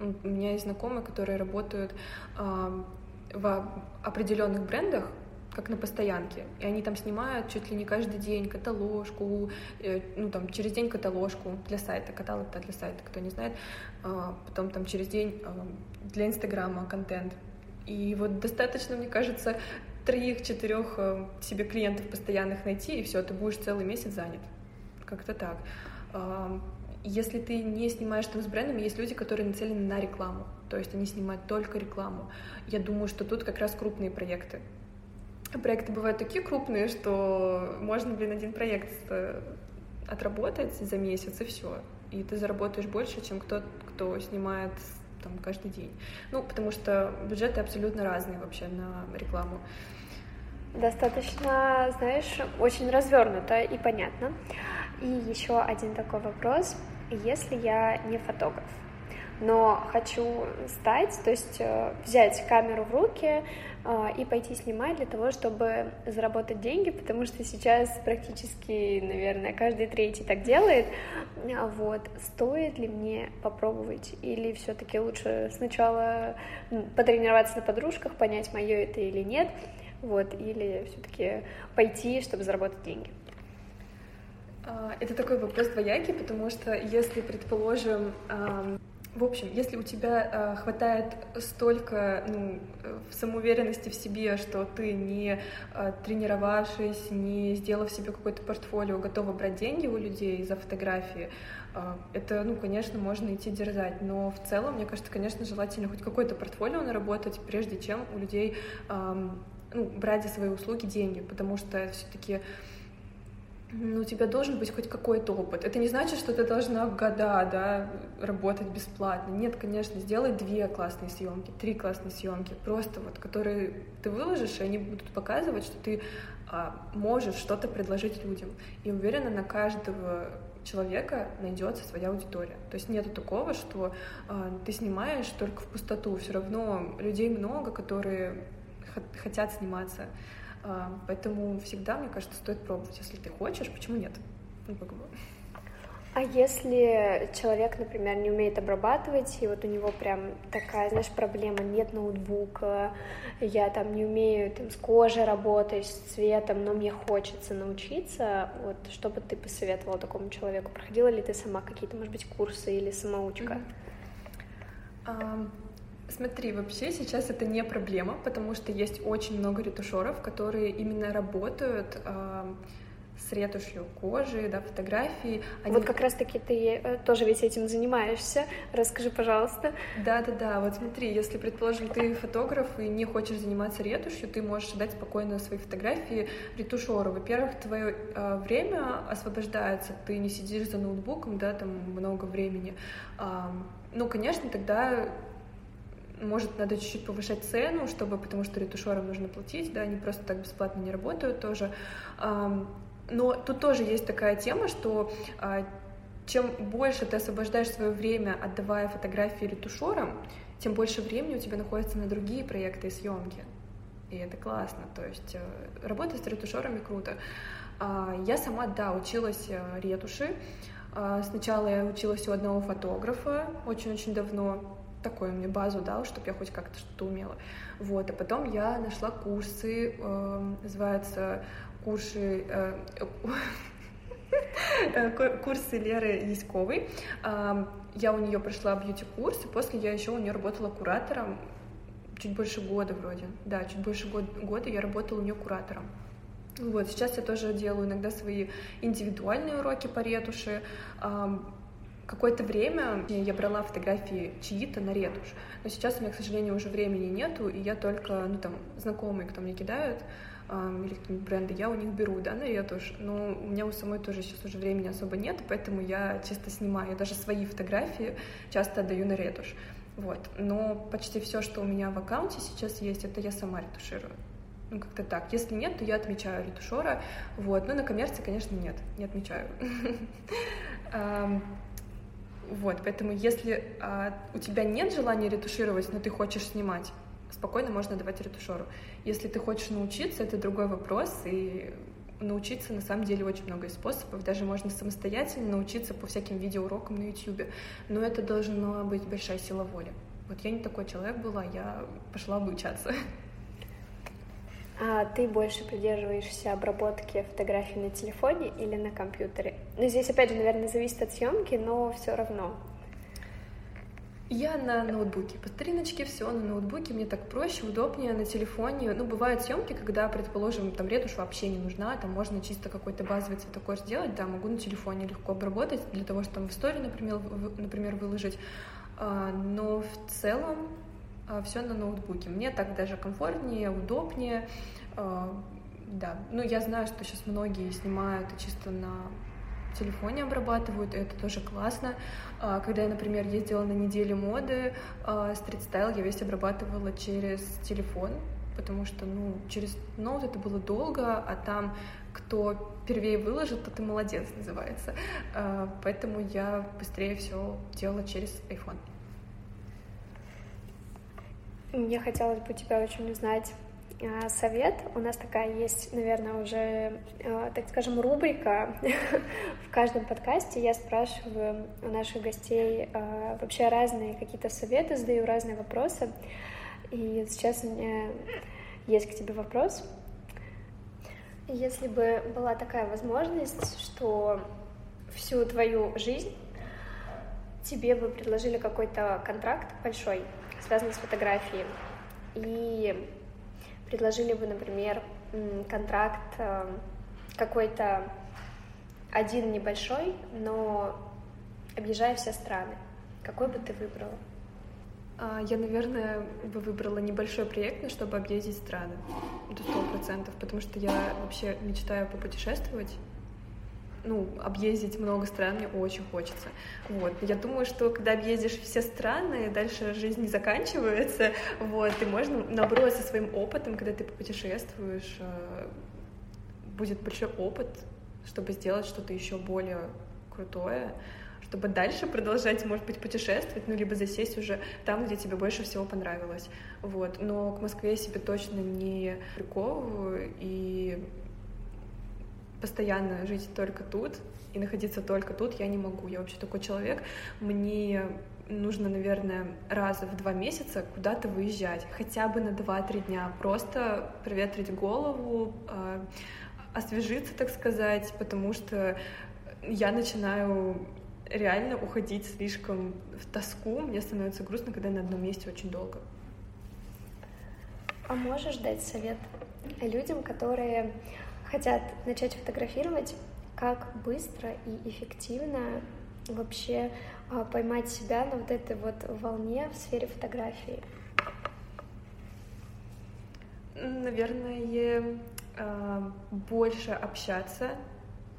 У меня есть знакомые, которые работают в определенных брендах, как на постоянке. И они там снимают чуть ли не каждый день каталожку, э, ну там через день каталожку для сайта, каталог для сайта, кто не знает. А, потом там через день а, для Инстаграма контент. И вот достаточно, мне кажется, троих-четырех э, себе клиентов постоянных найти, и все, ты будешь целый месяц занят. Как-то так. Если ты не снимаешь там с брендами, есть люди, которые нацелены на рекламу, то есть они снимают только рекламу. Я думаю, что тут как раз крупные проекты. Проекты бывают такие крупные, что можно, блин, один проект э, отработать за месяц, и все. И ты заработаешь больше, чем кто, кто снимает там каждый день. Ну, потому что бюджеты абсолютно разные вообще на рекламу. Достаточно, знаешь, очень развернуто и понятно. И еще один такой вопрос. Если я не фотограф, но хочу стать, то есть э, взять камеру в руки э, и пойти снимать для того, чтобы заработать деньги, потому что сейчас практически, наверное, каждый третий так делает. А вот. Стоит ли мне попробовать? Или все-таки лучше сначала потренироваться на подружках, понять, мое это или нет, вот, или все-таки пойти, чтобы заработать деньги? А, это такой вопрос двоякий, потому что если, предположим, в общем, если у тебя э, хватает столько ну, самоуверенности в себе, что ты не э, тренировавшись, не сделав себе какое-то портфолио, готова брать деньги у людей за фотографии, э, это, ну, конечно, можно идти дерзать. Но в целом, мне кажется, конечно, желательно хоть какое-то портфолио наработать, прежде чем у людей э, ну, брать за свои услуги деньги, потому что все-таки ну, у тебя должен быть хоть какой-то опыт. Это не значит, что ты должна года, да, работать бесплатно. Нет, конечно, сделай две классные съемки, три классные съемки, просто вот, которые ты выложишь, и они будут показывать, что ты а, можешь что-то предложить людям. И уверена, на каждого человека найдется своя аудитория. То есть нету такого, что а, ты снимаешь только в пустоту. Все равно людей много, которые хотят сниматься. А, поэтому всегда, мне кажется, стоит пробовать. Если ты хочешь, почему нет? Ну, как бы. А если человек, например, не умеет обрабатывать, и вот у него прям такая, знаешь, проблема, нет ноутбука, я там не умею там, с кожей работать, с цветом, но мне хочется научиться, вот что бы ты посоветовала такому человеку? Проходила ли ты сама какие-то, может быть, курсы или самоучка? Mm-hmm. Смотри, вообще сейчас это не проблема, потому что есть очень много ретушеров, которые именно работают э, с ретушью кожи, да, фотографии. Они... Вот как раз-таки ты э, тоже ведь этим занимаешься. Расскажи, пожалуйста. Да-да-да, вот смотри, если, предположим, ты фотограф и не хочешь заниматься ретушью, ты можешь дать спокойно свои фотографии ретушеру. Во-первых, твое э, время освобождается, ты не сидишь за ноутбуком, да, там много времени. Э, ну, конечно, тогда может, надо чуть-чуть повышать цену, чтобы, потому что ретушерам нужно платить, да, они просто так бесплатно не работают тоже. Но тут тоже есть такая тема, что а, чем больше ты освобождаешь свое время, отдавая фотографии ретушерам, тем больше времени у тебя находится на другие проекты и съемки. И это классно. То есть э, работать с ретушерами круто. А, я сама, да, училась э, ретуши. А, сначала я училась у одного фотографа очень-очень давно, такую мне базу дал, чтобы я хоть как-то что-то умела. Вот, а потом я нашла курсы, э, называются курсы, э, э курсы Леры Яськовой. Я у нее прошла бьюти-курс, и после я еще у нее работала куратором чуть больше года вроде. Да, чуть больше год, года я работала у нее куратором. Вот, сейчас я тоже делаю иногда свои индивидуальные уроки по ретуши. Какое-то время я брала фотографии чьи-то на ретушь, но сейчас у меня, к сожалению, уже времени нету, и я только, ну, там, знакомые, кто мне кидают, или какие-нибудь бренды, я у них беру, да, на ретушь, но у меня у самой тоже сейчас уже времени особо нет, поэтому я чисто снимаю, я даже свои фотографии часто отдаю на ретушь, вот, но почти все, что у меня в аккаунте сейчас есть, это я сама ретуширую. Ну, как-то так. Если нет, то я отмечаю ретушера. Вот. Но на коммерции, конечно, нет. Не отмечаю. Вот, поэтому если а, у тебя нет желания ретушировать, но ты хочешь снимать, спокойно можно давать ретушеру. Если ты хочешь научиться, это другой вопрос, и научиться на самом деле очень много способов. Даже можно самостоятельно научиться по всяким видеоурокам на YouTube. Но это должна быть большая сила воли. Вот я не такой человек была, я пошла обучаться. А ты больше придерживаешься обработки фотографий на телефоне или на компьютере? Ну, здесь, опять же, наверное, зависит от съемки, но все равно. Я на ноутбуке. По стариночке все на ноутбуке. Мне так проще, удобнее на телефоне. Ну, бывают съемки, когда, предположим, там ретушь вообще не нужна, там можно чисто какой-то базовый цветокор сделать, да, могу на телефоне легко обработать для того, чтобы там в историю, например, например выложить. А, но в целом все на ноутбуке. Мне так даже комфортнее, удобнее. А, да, ну я знаю, что сейчас многие снимают чисто на телефоне обрабатывают, и это тоже классно. А, когда я, например, ездила на неделю моды, стрит-стайл я весь обрабатывала через телефон, потому что, ну, через ноут это было долго, а там кто первее выложит, тот и молодец называется. А, поэтому я быстрее все делала через iPhone. Мне хотелось бы тебя очень узнать а, совет. У нас такая есть, наверное, уже, а, так скажем, рубрика в каждом подкасте. Я спрашиваю у наших гостей вообще разные какие-то советы, задаю разные вопросы. И сейчас у меня есть к тебе вопрос. Если бы была такая возможность, что всю твою жизнь тебе бы предложили какой-то контракт большой, связанный с фотографией, и предложили бы, например, контракт э, какой-то один небольшой, но объезжая все страны, какой бы ты выбрала? А, я, наверное, бы выбрала небольшой проект, чтобы объездить страны. До сто процентов, потому что я вообще мечтаю попутешествовать, ну, объездить много стран мне очень хочется. Вот. Я думаю, что когда объездишь все страны, дальше жизнь не заканчивается, вот, и можно, со своим опытом, когда ты попутешествуешь, э, будет большой опыт, чтобы сделать что-то еще более крутое, чтобы дальше продолжать, может быть, путешествовать, ну, либо засесть уже там, где тебе больше всего понравилось. Вот. Но к Москве я себе точно не приковываю, и постоянно жить только тут и находиться только тут я не могу. Я вообще такой человек. Мне нужно, наверное, раз в два месяца куда-то выезжать, хотя бы на 2-3 дня, просто проветрить голову, а, освежиться, так сказать, потому что я начинаю реально уходить слишком в тоску. Мне становится грустно, когда я на одном месте очень долго. А можешь дать совет людям, которые хотят начать фотографировать, как быстро и эффективно вообще а, поймать себя на вот этой вот волне в сфере фотографии? Наверное, а, больше общаться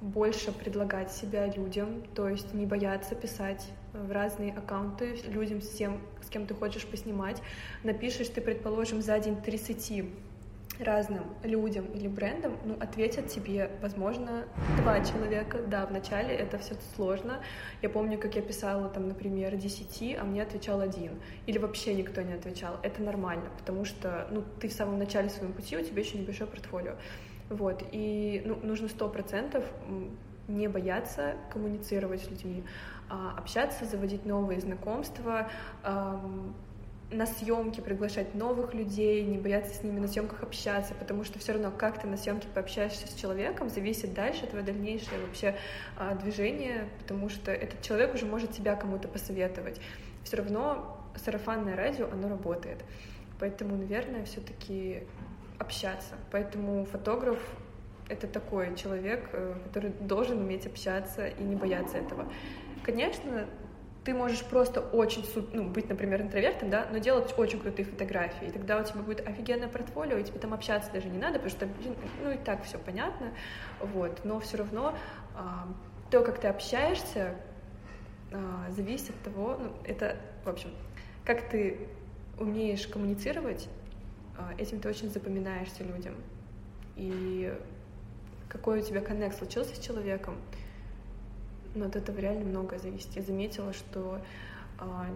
больше предлагать себя людям, то есть не бояться писать в разные аккаунты людям, с тем, с кем ты хочешь поснимать. Напишешь ты, предположим, за день 30 разным людям или брендам, ну, ответят тебе, возможно, два человека. Да, вначале это все сложно. Я помню, как я писала, там, например, 10, а мне отвечал один. Или вообще никто не отвечал. Это нормально, потому что, ну, ты в самом начале своего пути, у тебя еще небольшое портфолио. Вот, и ну, нужно сто процентов не бояться коммуницировать с людьми, а, общаться, заводить новые знакомства, на съемки приглашать новых людей, не бояться с ними на съемках общаться, потому что все равно как ты на съемке пообщаешься с человеком, зависит дальше твое дальнейшее вообще а, движение, потому что этот человек уже может тебя кому-то посоветовать. Все равно сарафанное радио, оно работает. Поэтому, наверное, все-таки общаться. Поэтому фотограф — это такой человек, э, который должен уметь общаться и не бояться этого. Конечно, ты можешь просто очень, ну, быть, например, интровертом, да, но делать очень крутые фотографии. И тогда у тебя будет офигенное портфолио, и тебе там общаться даже не надо, потому что, ну, и так все понятно, вот. Но все равно а, то, как ты общаешься, а, зависит от того, ну, это, в общем, как ты умеешь коммуницировать, а, этим ты очень запоминаешься людям. И какой у тебя коннект случился с человеком, но от этого реально многое зависит. Я заметила, что а,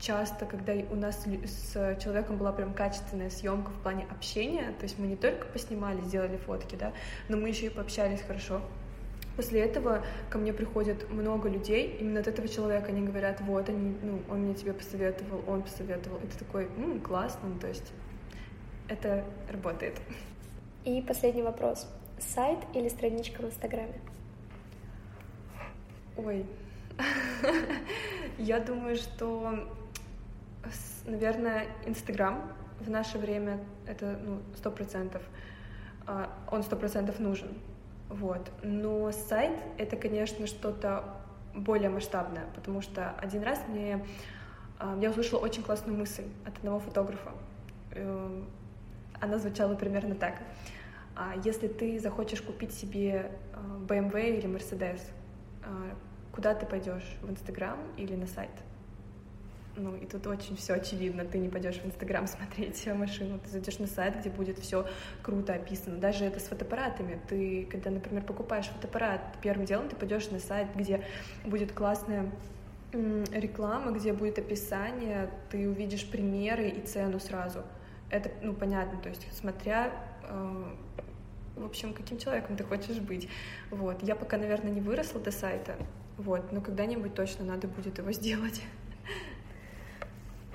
часто, когда у нас с человеком была прям качественная съемка в плане общения, то есть мы не только поснимали, сделали фотки, да, но мы еще и пообщались хорошо. После этого ко мне приходит много людей, именно от этого человека они говорят, вот, они, ну, он мне тебе посоветовал, он посоветовал. Это такой, м, классно, ну, то есть это работает. И последний вопрос. Сайт или страничка в Инстаграме? Ой, я думаю, что, наверное, Инстаграм в наше время это ну сто процентов, а, он сто процентов нужен, вот. Но сайт это, конечно, что-то более масштабное, потому что один раз мне а, я услышала очень классную мысль от одного фотографа. Эм, она звучала примерно так. А если ты захочешь купить себе BMW или Mercedes, куда ты пойдешь, в Инстаграм или на сайт. Ну, и тут очень все очевидно. Ты не пойдешь в Инстаграм смотреть машину, ты зайдешь на сайт, где будет все круто описано. Даже это с фотоаппаратами. Ты, когда, например, покупаешь фотоаппарат, первым делом ты пойдешь на сайт, где будет классная реклама, где будет описание, ты увидишь примеры и цену сразу. Это, ну, понятно, то есть смотря э, в общем, каким человеком ты хочешь быть. Вот. Я пока, наверное, не выросла до сайта, вот, но когда-нибудь точно надо будет его сделать.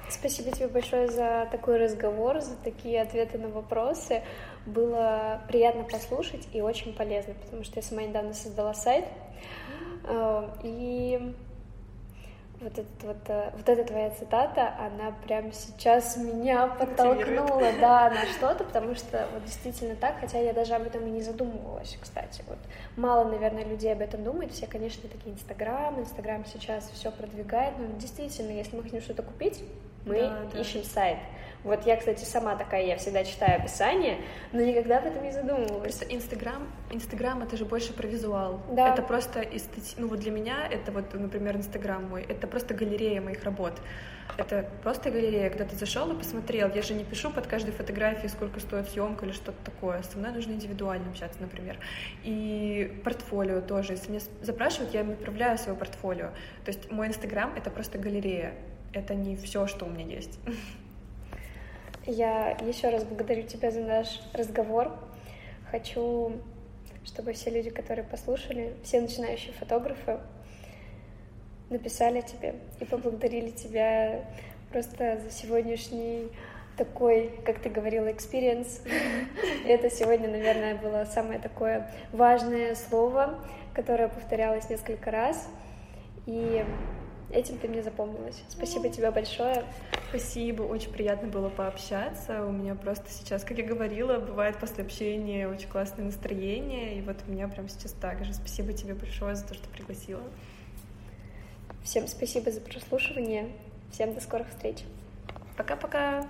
Спасибо тебе большое за такой разговор, за такие ответы на вопросы. Было приятно послушать и очень полезно, потому что я сама недавно создала сайт. Э, и вот, этот, вот, э, вот эта твоя цитата, она прямо сейчас меня подтолкнула, да, на что-то, потому что вот действительно так, хотя я даже об этом и не задумывалась, кстати. Вот мало, наверное, людей об этом думают, все, конечно, такие Инстаграм, Инстаграм сейчас все продвигает, но действительно, если мы хотим что-то купить, мы да, да. ищем сайт. Вот я, кстати, сама такая, я всегда читаю описание, но никогда об этом не задумывалась. Инстаграм, Инстаграм это же больше про визуал. Да. Это просто эстети... ну вот для меня это вот, например, Инстаграм мой, это просто галерея моих работ. Это просто галерея, когда ты зашел и посмотрел. Я же не пишу под каждой фотографией, сколько стоит съемка или что-то такое. Со мной нужно индивидуально общаться, например. И портфолио тоже. Если меня запрашивают, я им отправляю свое портфолио. То есть мой Инстаграм — это просто галерея. Это не все, что у меня есть. Я еще раз благодарю тебя за наш разговор. Хочу, чтобы все люди, которые послушали, все начинающие фотографы, написали тебе и поблагодарили тебя просто за сегодняшний такой, как ты говорила, experience. Это сегодня, наверное, было самое такое важное слово, которое повторялось несколько раз. И этим ты мне запомнилась. Спасибо тебе большое. Спасибо, очень приятно было пообщаться. У меня просто сейчас, как я говорила, бывает после общения очень классное настроение, и вот у меня прямо сейчас так же. Спасибо тебе большое за то, что пригласила. Всем спасибо за прослушивание. Всем до скорых встреч. Пока-пока.